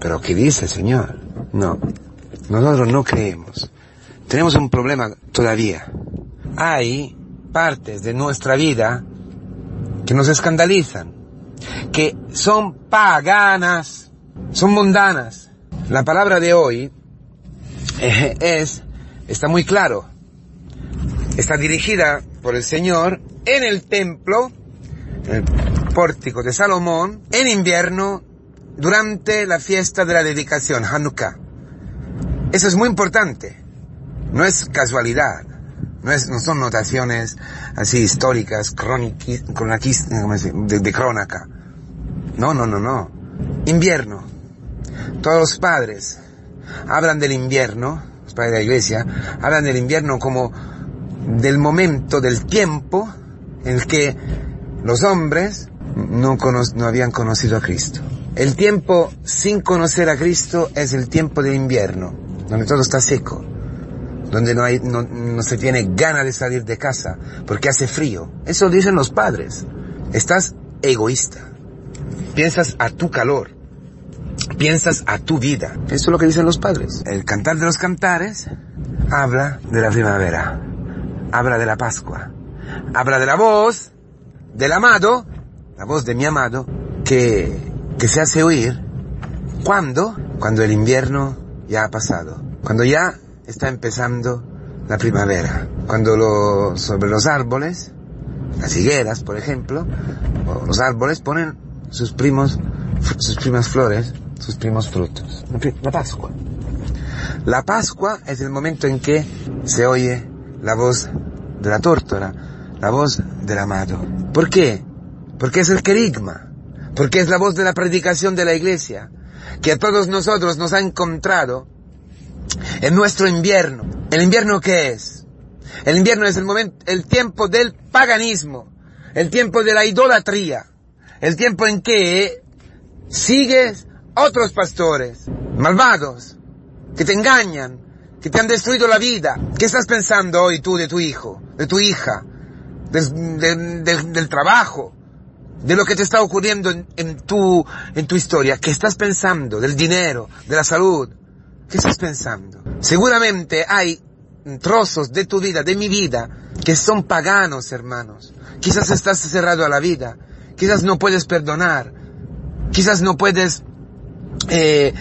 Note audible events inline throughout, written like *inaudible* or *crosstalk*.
Pero ¿qué dice el Señor? No, nosotros no creemos. Tenemos un problema todavía. Hay partes de nuestra vida que nos escandalizan, que son paganas, son mundanas. La palabra de hoy eh, es, está muy claro, está dirigida por el Señor en el templo, en el pórtico de Salomón, en invierno, durante la fiesta de la dedicación, Hanukkah. Eso es muy importante. No es casualidad. No, es, no son notaciones así históricas, croniquis, de, de crónica. No, no, no, no. Invierno. Todos los padres hablan del invierno, los padres de la iglesia, hablan del invierno como del momento, del tiempo en el que los hombres no, no habían conocido a Cristo. El tiempo sin conocer a Cristo es el tiempo del invierno, donde todo está seco, donde no, no se tiene ganas de salir de casa, porque hace frío. Eso dicen los padres. Estás egoísta. Piensas a tu calor. Piensas a tu vida. Eso es lo que dicen los padres. El cantar de los cantares habla de la primavera. Habla de la Pascua. Habla de la voz del amado, la voz de mi amado, que, que se hace oír. ¿Cuándo? Cuando el invierno ya ha pasado. Cuando ya está empezando la primavera. Cuando sobre los árboles, las higueras, por ejemplo, los árboles ponen sus primos, sus primas flores, sus primos frutos. La Pascua. La Pascua es el momento en que se oye la voz de la tórtora, la voz del amado. ¿Por qué? Porque es el querigma, porque es la voz de la predicación de la iglesia, que a todos nosotros nos ha encontrado en nuestro invierno. ¿El invierno qué es? El invierno es el momento, el tiempo del paganismo, el tiempo de la idolatría, el tiempo en que sigues otros pastores malvados que te engañan, que te han destruido la vida. ¿Qué estás pensando hoy tú de tu hijo, de tu hija, del trabajo, de lo que te está ocurriendo en, tu, en tu historia? ¿Qué estás pensando? Del dinero, de la salud, ¿Qué estás pensando? Seguramente hay trozos de tu vida, de mi vida, que son paganos, hermanos. Quizás estás cerrado a la vida. Quizás no puedes perdonar. Quizás no puedes, eh,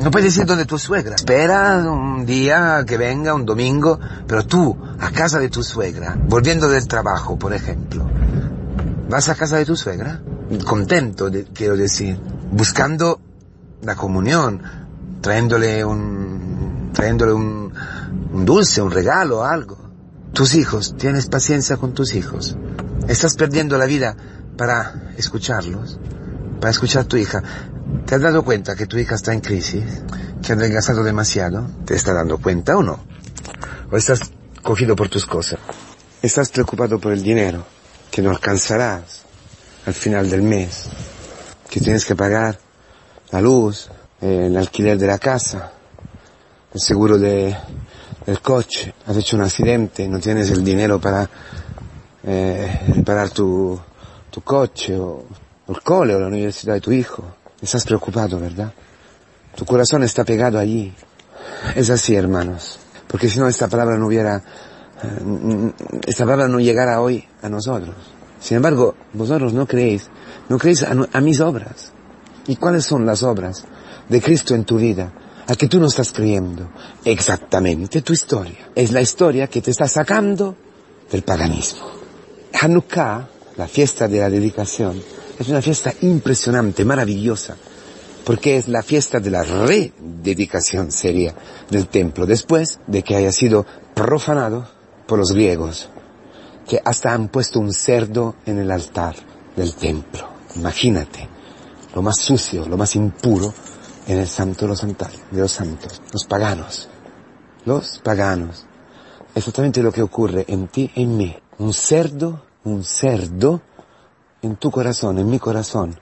no puedes ir donde tu suegra. Espera un día que venga, un domingo, pero tú, a casa de tu suegra, volviendo del trabajo, por ejemplo, vas a casa de tu suegra, contento, quiero decir, buscando la comunión, trayéndole un, trayéndole un, un dulce, un regalo, algo. Tus hijos, ¿tienes paciencia con tus hijos? ¿Estás perdiendo la vida para escucharlos? Para escuchar a tu hija. ¿Te has dado cuenta que tu hija está en crisis? ¿Que ha adelgazado demasiado? ¿Te está dando cuenta o no? ¿O estás cogido por tus cosas? ¿Estás preocupado por el dinero? Que no alcanzarás al final del mes. Que tienes que pagar la luz, eh, el alquiler de la casa, el seguro de, del coche, has hecho un accidente, no tienes el dinero para eh, reparar tu, tu coche o, o, el cole o la universidad de tu hijo. Estás preocupado, ¿verdad? Tu corazón está pegado allí. Es así, hermanos. Porque si no, esta palabra no hubiera, eh, esta palabra no llegara hoy a nosotros. Sin embargo, vosotros no creéis, no creéis a, a mis obras. ¿Y cuáles son las obras? de Cristo en tu vida, a que tú no estás creyendo exactamente tu historia. Es la historia que te está sacando del paganismo. Hanukkah, la fiesta de la dedicación, es una fiesta impresionante, maravillosa, porque es la fiesta de la rededicación seria del templo, después de que haya sido profanado por los griegos, que hasta han puesto un cerdo en el altar del templo. Imagínate, lo más sucio, lo más impuro en el santo de los, de los santos, los paganos, los paganos. Exactamente lo que ocurre en ti en mí. Un cerdo, un cerdo en tu corazón, en mi corazón.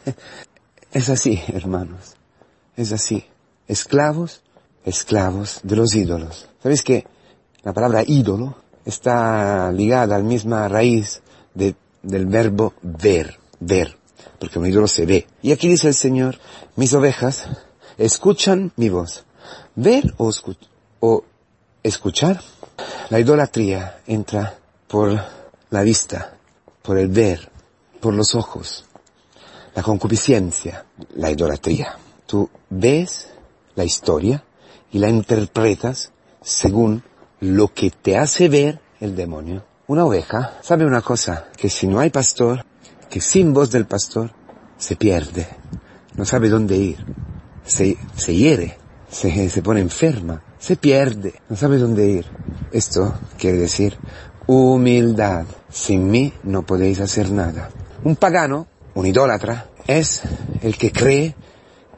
*laughs* es así, hermanos. Es así. Esclavos, esclavos de los ídolos. ¿Sabéis que la palabra ídolo está ligada a la misma raíz de, del verbo ver, ver? porque un ídolo se ve. Y aquí dice el Señor, mis ovejas escuchan mi voz. Ver o, o escuchar. La idolatría entra por la vista, por el ver, por los ojos. La concupiscencia, la idolatría. Tú ves la historia y la interpretas según lo que te hace ver el demonio. Una oveja sabe una cosa, que si no hay pastor, que sin voz del pastor, se pierde, no sabe dónde ir, se, se hiere, se, se pone enferma, se pierde, no sabe dónde ir. Esto quiere decir humildad. Sin mí no podéis hacer nada. Un pagano, un idólatra, es el que cree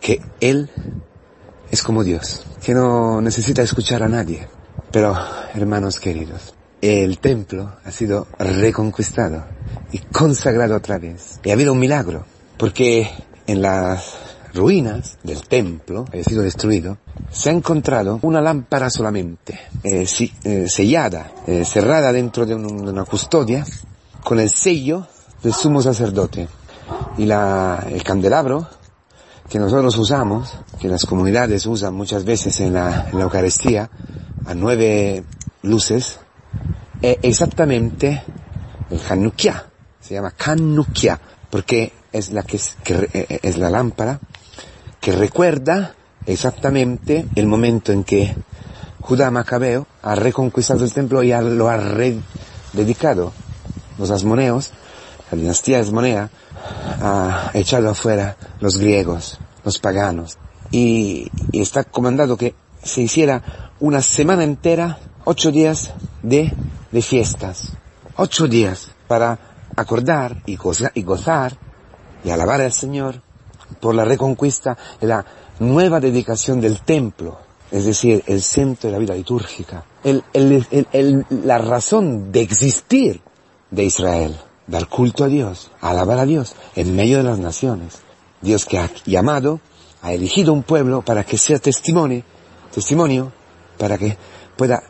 que él es como Dios, que no necesita escuchar a nadie. Pero, hermanos queridos, el templo ha sido reconquistado y consagrado otra vez. Y ha habido un milagro, porque en las ruinas del templo, había sido destruido, se ha encontrado una lámpara solamente, eh, eh, sellada, eh, cerrada dentro de, una custodia, con el sello del sumo sacerdote. Y la, el candelabro que nosotros usamos, que las comunidades usan muchas veces en la, en la Eucaristía, nueve luces, es exactamente el Hanukkah. Se llama Hanukkah, porque es la que que es la lámpara que recuerda exactamente el momento en que Judá Macabeo ha reconquistado el templo y lo ha rededicado. Los asmoneos, la dinastía asmonea, ha echado afuera los griegos, los paganos. Y, está comandado que se hiciera una semana entera, ocho días de, de fiestas. Ocho días para acordar y y gozar y alabar al Señor por la reconquista y la nueva dedicación del templo, es decir, el centro de la vida litúrgica, la razón de existir de Israel, dar culto a Dios, alabar a Dios en medio de las naciones. Dios que ha llamado, ha elegido un pueblo para que sea testimonio, testimonio, para que pueda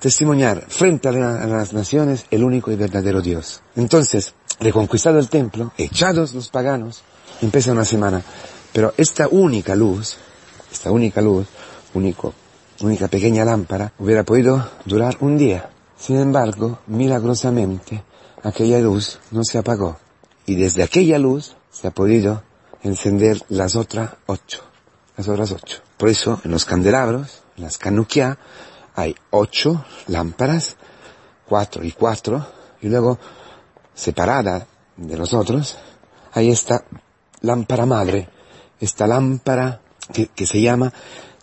testimoniar frente a, las naciones el único y verdadero Dios. Entonces, reconquistado el templo, echados los paganos, empieza una semana. Pero esta única luz, esta única luz, único, única pequeña lámpara, hubiera podido durar un día. Sin embargo, milagrosamente, aquella luz no se apagó. Y desde aquella luz se ha podido encender las otras ocho. Las otras ocho. Por eso, en los candelabros, en las canuquia, hay ocho lámparas, cuatro y cuatro, y luego, separada de los otros, hay esta lámpara madre, esta lámpara que, se llama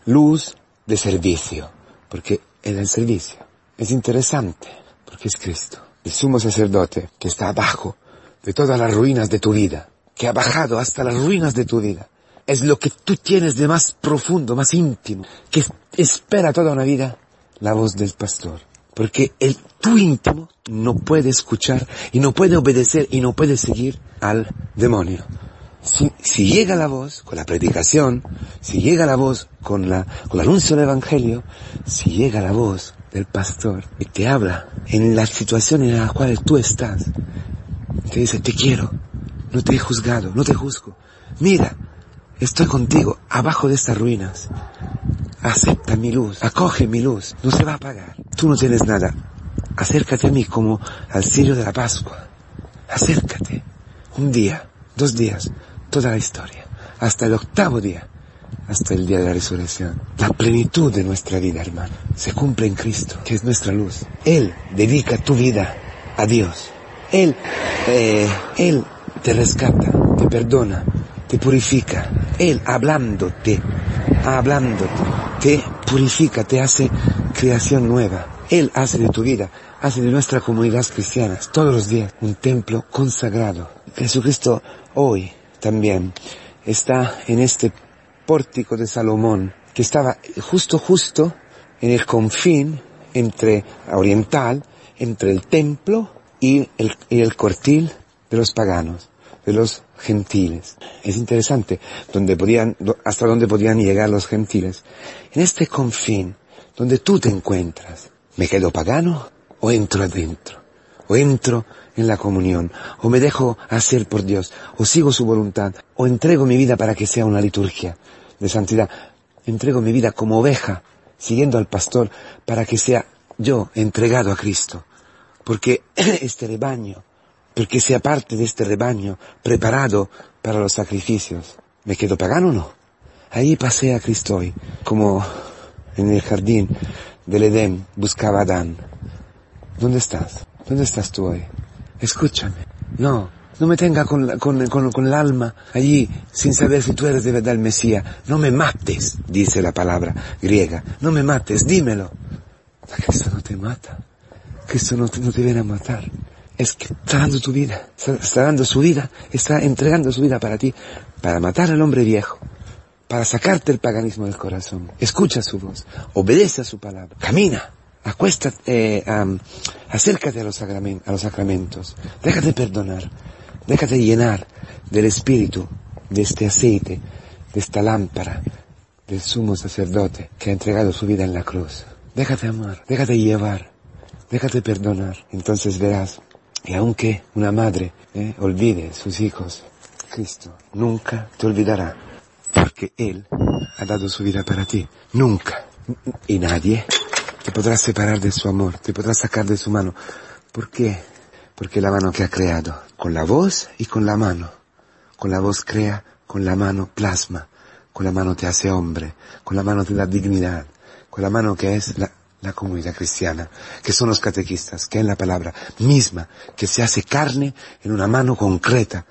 luz de servicio, porque es el servicio. Es interesante, porque es Cristo, el sumo sacerdote que está abajo de todas las ruinas de tu vida, que ha bajado hasta las ruinas de tu vida. Es lo que tú tienes de más profundo, más íntimo, que espera toda una vida la voz del pastor. Porque el tu íntimo no puede escuchar y no puede obedecer y no puede seguir al demonio si, llega la voz con la predicación, si llega la voz con, la, con el anuncio del Evangelio, si llega la voz del pastor y te habla en la situación en la cual tú estás, te dice, te quiero, no te he juzgado, no te juzgo, mira, estoy contigo abajo de estas ruinas, acepta mi luz, acoge mi luz, no se va a apagar, tú no tienes nada, acércate a mí como al cielo de la Pascua, acércate, un día, dos días, toda la historia, hasta el octavo día, hasta el día de la resurrección. La plenitud de nuestra vida, hermano, se cumple en Cristo, que es nuestra luz. Él dedica tu vida a Dios. Él, eh, Él te rescata, te perdona, te purifica. Él hablándote, hablándote, te purifica, te hace creación nueva. Él hace de tu vida, hace de nuestra comunidad cristiana todos los días un templo consagrado. Jesucristo hoy también está en este pórtico de Salomón, que estaba justo, justo en el confín entre oriental, entre el templo y el, el cortil de los paganos, de los gentiles. Es interesante donde podían, hasta dónde podían llegar los gentiles. En este confín, donde tú te encuentras, ¿me quedo pagano o entro adentro? O entro en la comunión, o me dejo hacer por Dios, o sigo su voluntad, o entrego mi vida para que sea una liturgia de santidad. Entrego mi vida como oveja, siguiendo al pastor, para que sea yo entregado a Cristo. Porque *clears throat* este rebaño, porque sea parte de este rebaño preparado para los sacrificios. ¿Me quedo pagano o no? Ahí pasé a Cristo hoy, como en el jardín del Edén buscaba a Adán. ¿Dónde estás? ¿Dónde estás tú hoy? Escúchame. No, no me tenga con, con, con, con, el alma allí sin saber si tú eres de verdad el Mesías. No me mates, dice la palabra griega. No me mates, dímelo. Cristo no te mata. Cristo no no te viene a matar. Es que está dando tu vida. Está, dando su vida. Está entregando su vida para ti. Para matar al hombre viejo para sacarte el paganismo del corazón. Escucha su voz, obedece a su palabra, camina, acuéstate, eh, acércate a los, a los sacramentos, déjate perdonar, déjate llenar del espíritu, de este aceite, de esta lámpara, del sumo sacerdote que ha entregado su vida en la cruz. Déjate amar, déjate llevar, déjate perdonar. Entonces verás que aunque una madre eh, olvide sus hijos, Cristo nunca te olvidará porque Él ha dado su vida para ti. Nunca. Y nadie te podrá separar de su amor, te podrá sacar de su mano. ¿Por qué? Porque la mano que ha creado, con la voz y con la mano. Con la voz crea, con la mano plasma, con la mano te hace hombre, con la mano te da dignidad, con la mano que es la, la comunidad cristiana, que son los catequistas, que es la palabra misma, que se hace carne en una mano concreta,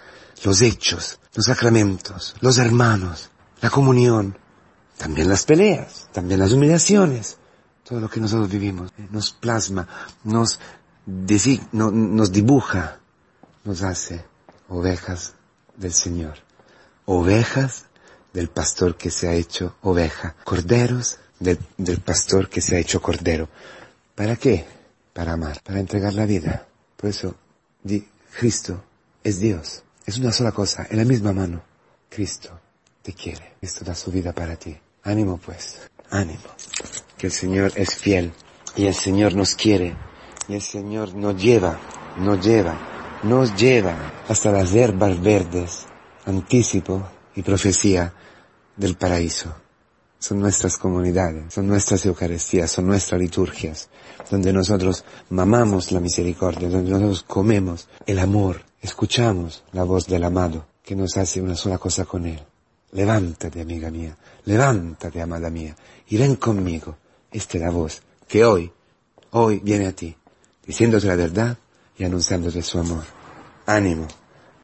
los hechos, los sacramentos, los hermanos, la comunión, también las peleas, también las humillaciones, todo lo que nosotros vivimos, eh, nos plasma, nos, nos dibuja, nos hace ovejas del Señor, ovejas del pastor que se ha hecho oveja, corderos del, del pastor que se ha hecho cordero. ¿Para qué? Para amar, para entregar la vida. Por eso, di, Cristo es Dios, es una sola cosa, en la misma mano. Cristo te quiere. Esto da su vida para ti. Ánimo pues, ánimo. Que el Señor es fiel y el Señor nos quiere y el Señor nos lleva, nos lleva, nos lleva hasta las herbas verdes, anticipo y profecía del paraíso. Son nuestras comunidades, son nuestras Eucaristías, son nuestras liturgias, donde nosotros mamamos la misericordia, donde nosotros comemos el amor, escuchamos la voz del amado, que nos hace una sola cosa con Él. Levántate, amiga mía, levántate, amada mía, y ven conmigo. Esta es la voz que hoy, hoy viene a ti, diciéndote la verdad y anunciándote su amor. Ánimo.